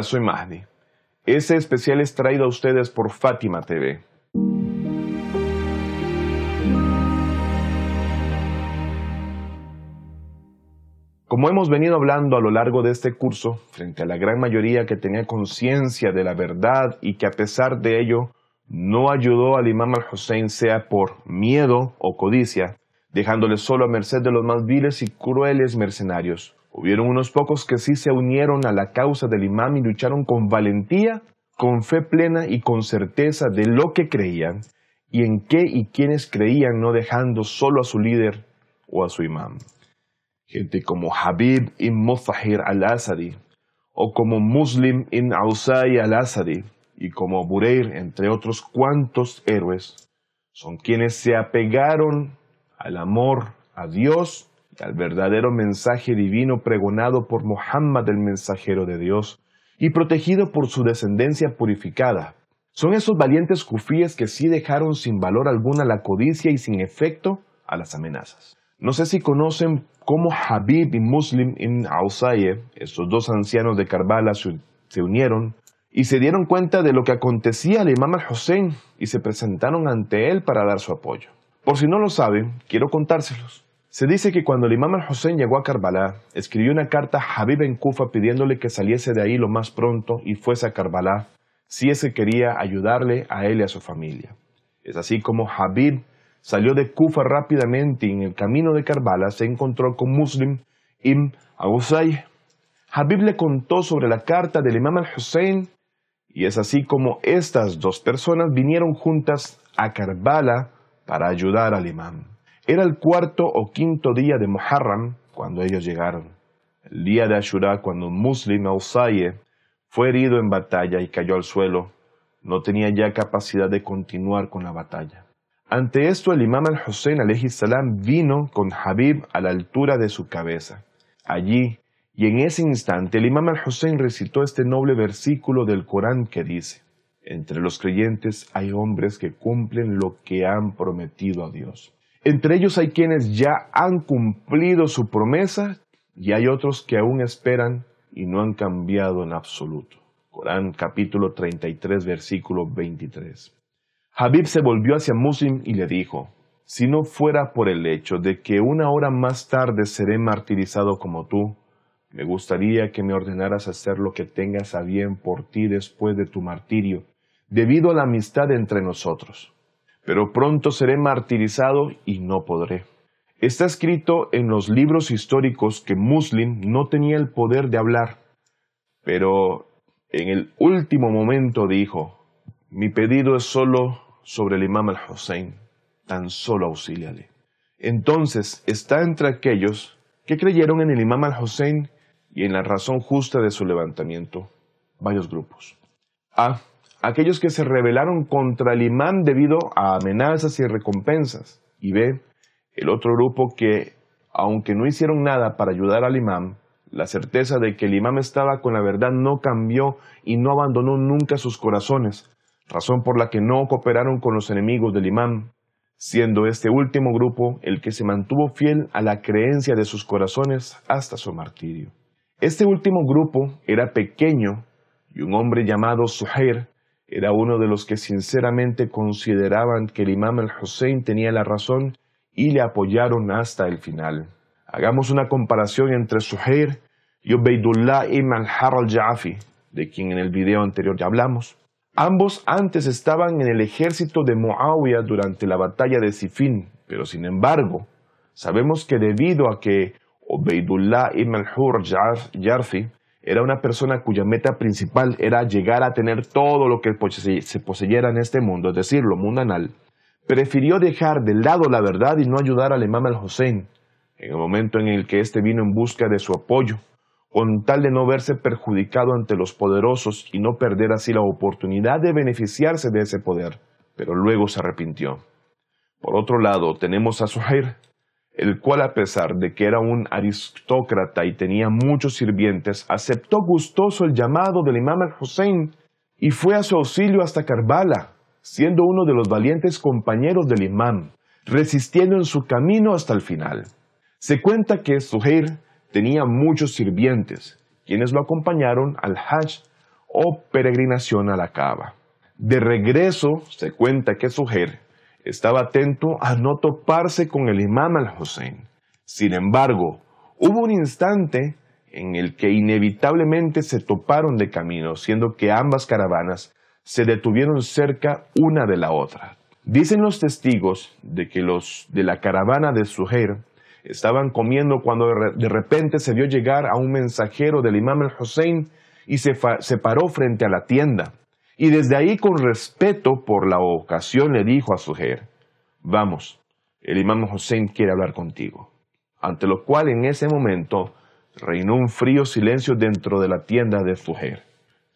Hola, soy Mahdi. Ese especial es traído a ustedes por Fátima TV. Como hemos venido hablando a lo largo de este curso, frente a la gran mayoría que tenía conciencia de la verdad y que a pesar de ello no ayudó al imam al-Hussein sea por miedo o codicia, dejándole solo a merced de los más viles y crueles mercenarios. Hubieron unos pocos que sí se unieron a la causa del imam y lucharon con valentía, con fe plena y con certeza de lo que creían y en qué y quiénes creían, no dejando solo a su líder o a su imam. Gente como Habib ibn Mutahir al-Asadi o como Muslim ibn Ausay al-Asadi y como Bureir, entre otros cuantos héroes, son quienes se apegaron al amor a Dios al verdadero mensaje divino pregonado por Muhammad el mensajero de Dios y protegido por su descendencia purificada. Son esos valientes kufíes que sí dejaron sin valor alguna la codicia y sin efecto a las amenazas. No sé si conocen cómo Habib y Muslim ibn Ausaye, estos dos ancianos de Karbala, se unieron y se dieron cuenta de lo que acontecía al imam al-Hussein y se presentaron ante él para dar su apoyo. Por si no lo saben, quiero contárselos. Se dice que cuando el imam al-Hussein llegó a Karbala, escribió una carta a Habib en Kufa pidiéndole que saliese de ahí lo más pronto y fuese a Karbala, si ese quería ayudarle a él y a su familia. Es así como Habib salió de Kufa rápidamente y en el camino de Karbala se encontró con Muslim ibn Agusay. Habib le contó sobre la carta del imam al-Hussein y es así como estas dos personas vinieron juntas a Karbala para ayudar al imam. Era el cuarto o quinto día de Muharram cuando ellos llegaron. El día de Ashura, cuando un muslim al fue herido en batalla y cayó al suelo, no tenía ya capacidad de continuar con la batalla. Ante esto, el imam al-Hussein salam vino con Habib a la altura de su cabeza. Allí, y en ese instante, el imam al-Hussein recitó este noble versículo del Corán que dice, entre los creyentes hay hombres que cumplen lo que han prometido a Dios. Entre ellos hay quienes ya han cumplido su promesa y hay otros que aún esperan y no han cambiado en absoluto. Corán capítulo 33 versículo 23. Habib se volvió hacia Muslim y le dijo, si no fuera por el hecho de que una hora más tarde seré martirizado como tú, me gustaría que me ordenaras hacer lo que tengas a bien por ti después de tu martirio, debido a la amistad entre nosotros. Pero pronto seré martirizado y no podré. Está escrito en los libros históricos que Muslim no tenía el poder de hablar, pero en el último momento dijo, mi pedido es solo sobre el imam al-Hussein, tan solo auxíliale. Entonces está entre aquellos que creyeron en el imam al-Hussein y en la razón justa de su levantamiento varios grupos. A. Aquellos que se rebelaron contra el imán debido a amenazas y recompensas. Y B. El otro grupo que, aunque no hicieron nada para ayudar al imán, la certeza de que el imán estaba con la verdad no cambió y no abandonó nunca sus corazones, razón por la que no cooperaron con los enemigos del imán, siendo este último grupo el que se mantuvo fiel a la creencia de sus corazones hasta su martirio. Este último grupo era pequeño y un hombre llamado Suhair era uno de los que sinceramente consideraban que el imam al-Hussein tenía la razón y le apoyaron hasta el final. Hagamos una comparación entre Suhair y Ubaidullah ibn al-Har al-Ja'afi, de quien en el video anterior ya hablamos. Ambos antes estaban en el ejército de Muawiyah durante la batalla de Sifin, pero sin embargo, sabemos que debido a que Obeidullah ibn al-Hur era una persona cuya meta principal era llegar a tener todo lo que se poseyera en este mundo, es decir, lo mundanal, prefirió dejar de lado la verdad y no ayudar al imam al-Hussein en el momento en el que éste vino en busca de su apoyo, con tal de no verse perjudicado ante los poderosos y no perder así la oportunidad de beneficiarse de ese poder, pero luego se arrepintió. Por otro lado, tenemos a Suhair, el cual a pesar de que era un aristócrata y tenía muchos sirvientes, aceptó gustoso el llamado del imam al-Hussein y fue a su auxilio hasta Karbala, siendo uno de los valientes compañeros del imam, resistiendo en su camino hasta el final. Se cuenta que Suhair tenía muchos sirvientes, quienes lo acompañaron al Hajj o peregrinación a la Cava. De regreso, se cuenta que Suher estaba atento a no toparse con el imam al-Hussein. Sin embargo, hubo un instante en el que inevitablemente se toparon de camino, siendo que ambas caravanas se detuvieron cerca una de la otra. Dicen los testigos de que los de la caravana de Suher estaban comiendo cuando de repente se vio llegar a un mensajero del imam al-Hussein y se paró frente a la tienda. Y desde ahí, con respeto por la ocasión, le dijo a Suher, vamos, el imam Hussein quiere hablar contigo. Ante lo cual en ese momento reinó un frío silencio dentro de la tienda de Suher.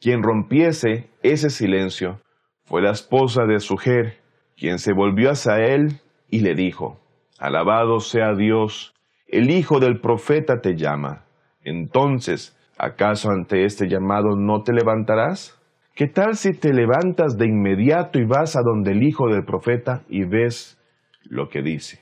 Quien rompiese ese silencio fue la esposa de Suher, quien se volvió hacia él y le dijo, Alabado sea Dios, el hijo del profeta te llama. Entonces, ¿acaso ante este llamado no te levantarás? ¿Qué tal si te levantas de inmediato y vas a donde el hijo del profeta y ves lo que dice?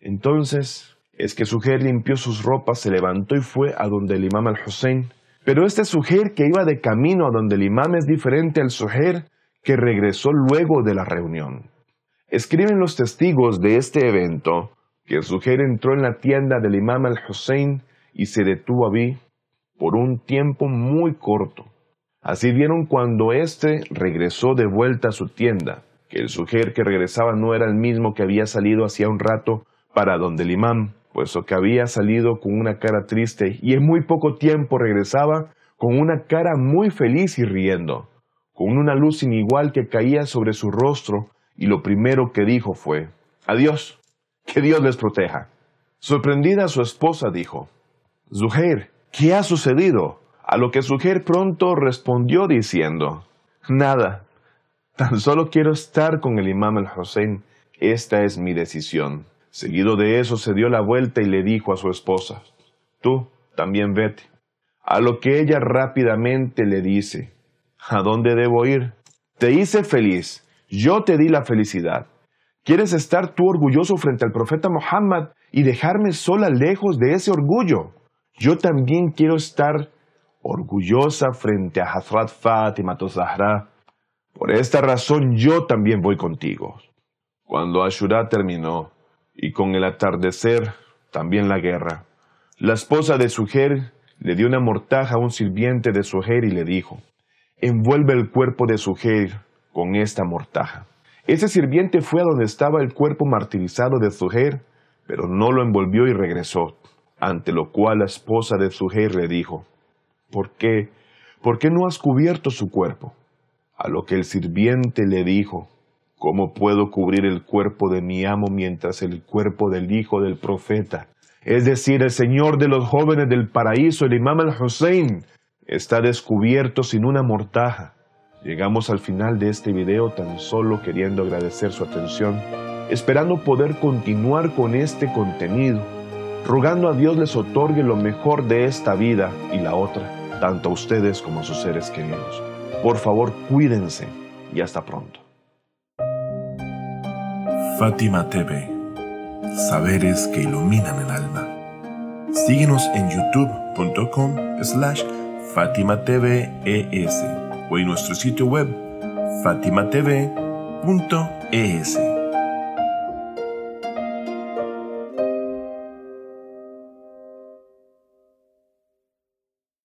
Entonces, es que Sujer limpió sus ropas, se levantó y fue a donde el imam al-Hussein. Pero este Sujer que iba de camino a donde el imam es diferente al Sujer que regresó luego de la reunión. Escriben los testigos de este evento que Sujer entró en la tienda del imam al-Hussein y se detuvo allí por un tiempo muy corto. Así vieron cuando éste regresó de vuelta a su tienda, que el sujer que regresaba no era el mismo que había salido hacía un rato para donde el imán, puesto que había salido con una cara triste y en muy poco tiempo regresaba con una cara muy feliz y riendo, con una luz sin igual que caía sobre su rostro y lo primero que dijo fue, Adiós, que Dios les proteja. Sorprendida su esposa dijo, Zuhair, ¿qué ha sucedido? A lo que Sujer pronto respondió diciendo, Nada, tan solo quiero estar con el imam al-Hussein, esta es mi decisión. Seguido de eso se dio la vuelta y le dijo a su esposa, Tú también vete. A lo que ella rápidamente le dice, ¿A dónde debo ir? Te hice feliz, yo te di la felicidad. ¿Quieres estar tú orgulloso frente al profeta Muhammad y dejarme sola lejos de ese orgullo? Yo también quiero estar orgullosa frente a Hazrat Fatima Zahra. Por esta razón yo también voy contigo. Cuando Ashura terminó, y con el atardecer también la guerra, la esposa de Sujer le dio una mortaja a un sirviente de Sujer y le dijo, envuelve el cuerpo de Sujer con esta mortaja. Ese sirviente fue a donde estaba el cuerpo martirizado de Sujer, pero no lo envolvió y regresó, ante lo cual la esposa de Sujer le dijo, ¿Por qué? ¿Por qué no has cubierto su cuerpo? A lo que el sirviente le dijo, ¿Cómo puedo cubrir el cuerpo de mi amo mientras el cuerpo del hijo del profeta, es decir, el Señor de los jóvenes del paraíso, el imam al-Hussein, está descubierto sin una mortaja? Llegamos al final de este video tan solo queriendo agradecer su atención, esperando poder continuar con este contenido, rogando a Dios les otorgue lo mejor de esta vida y la otra tanto a ustedes como a sus seres queridos. Por favor, cuídense y hasta pronto. Fátima TV, saberes que iluminan el alma. Síguenos en youtube.com slash Fátima o en nuestro sitio web fatimatv.es.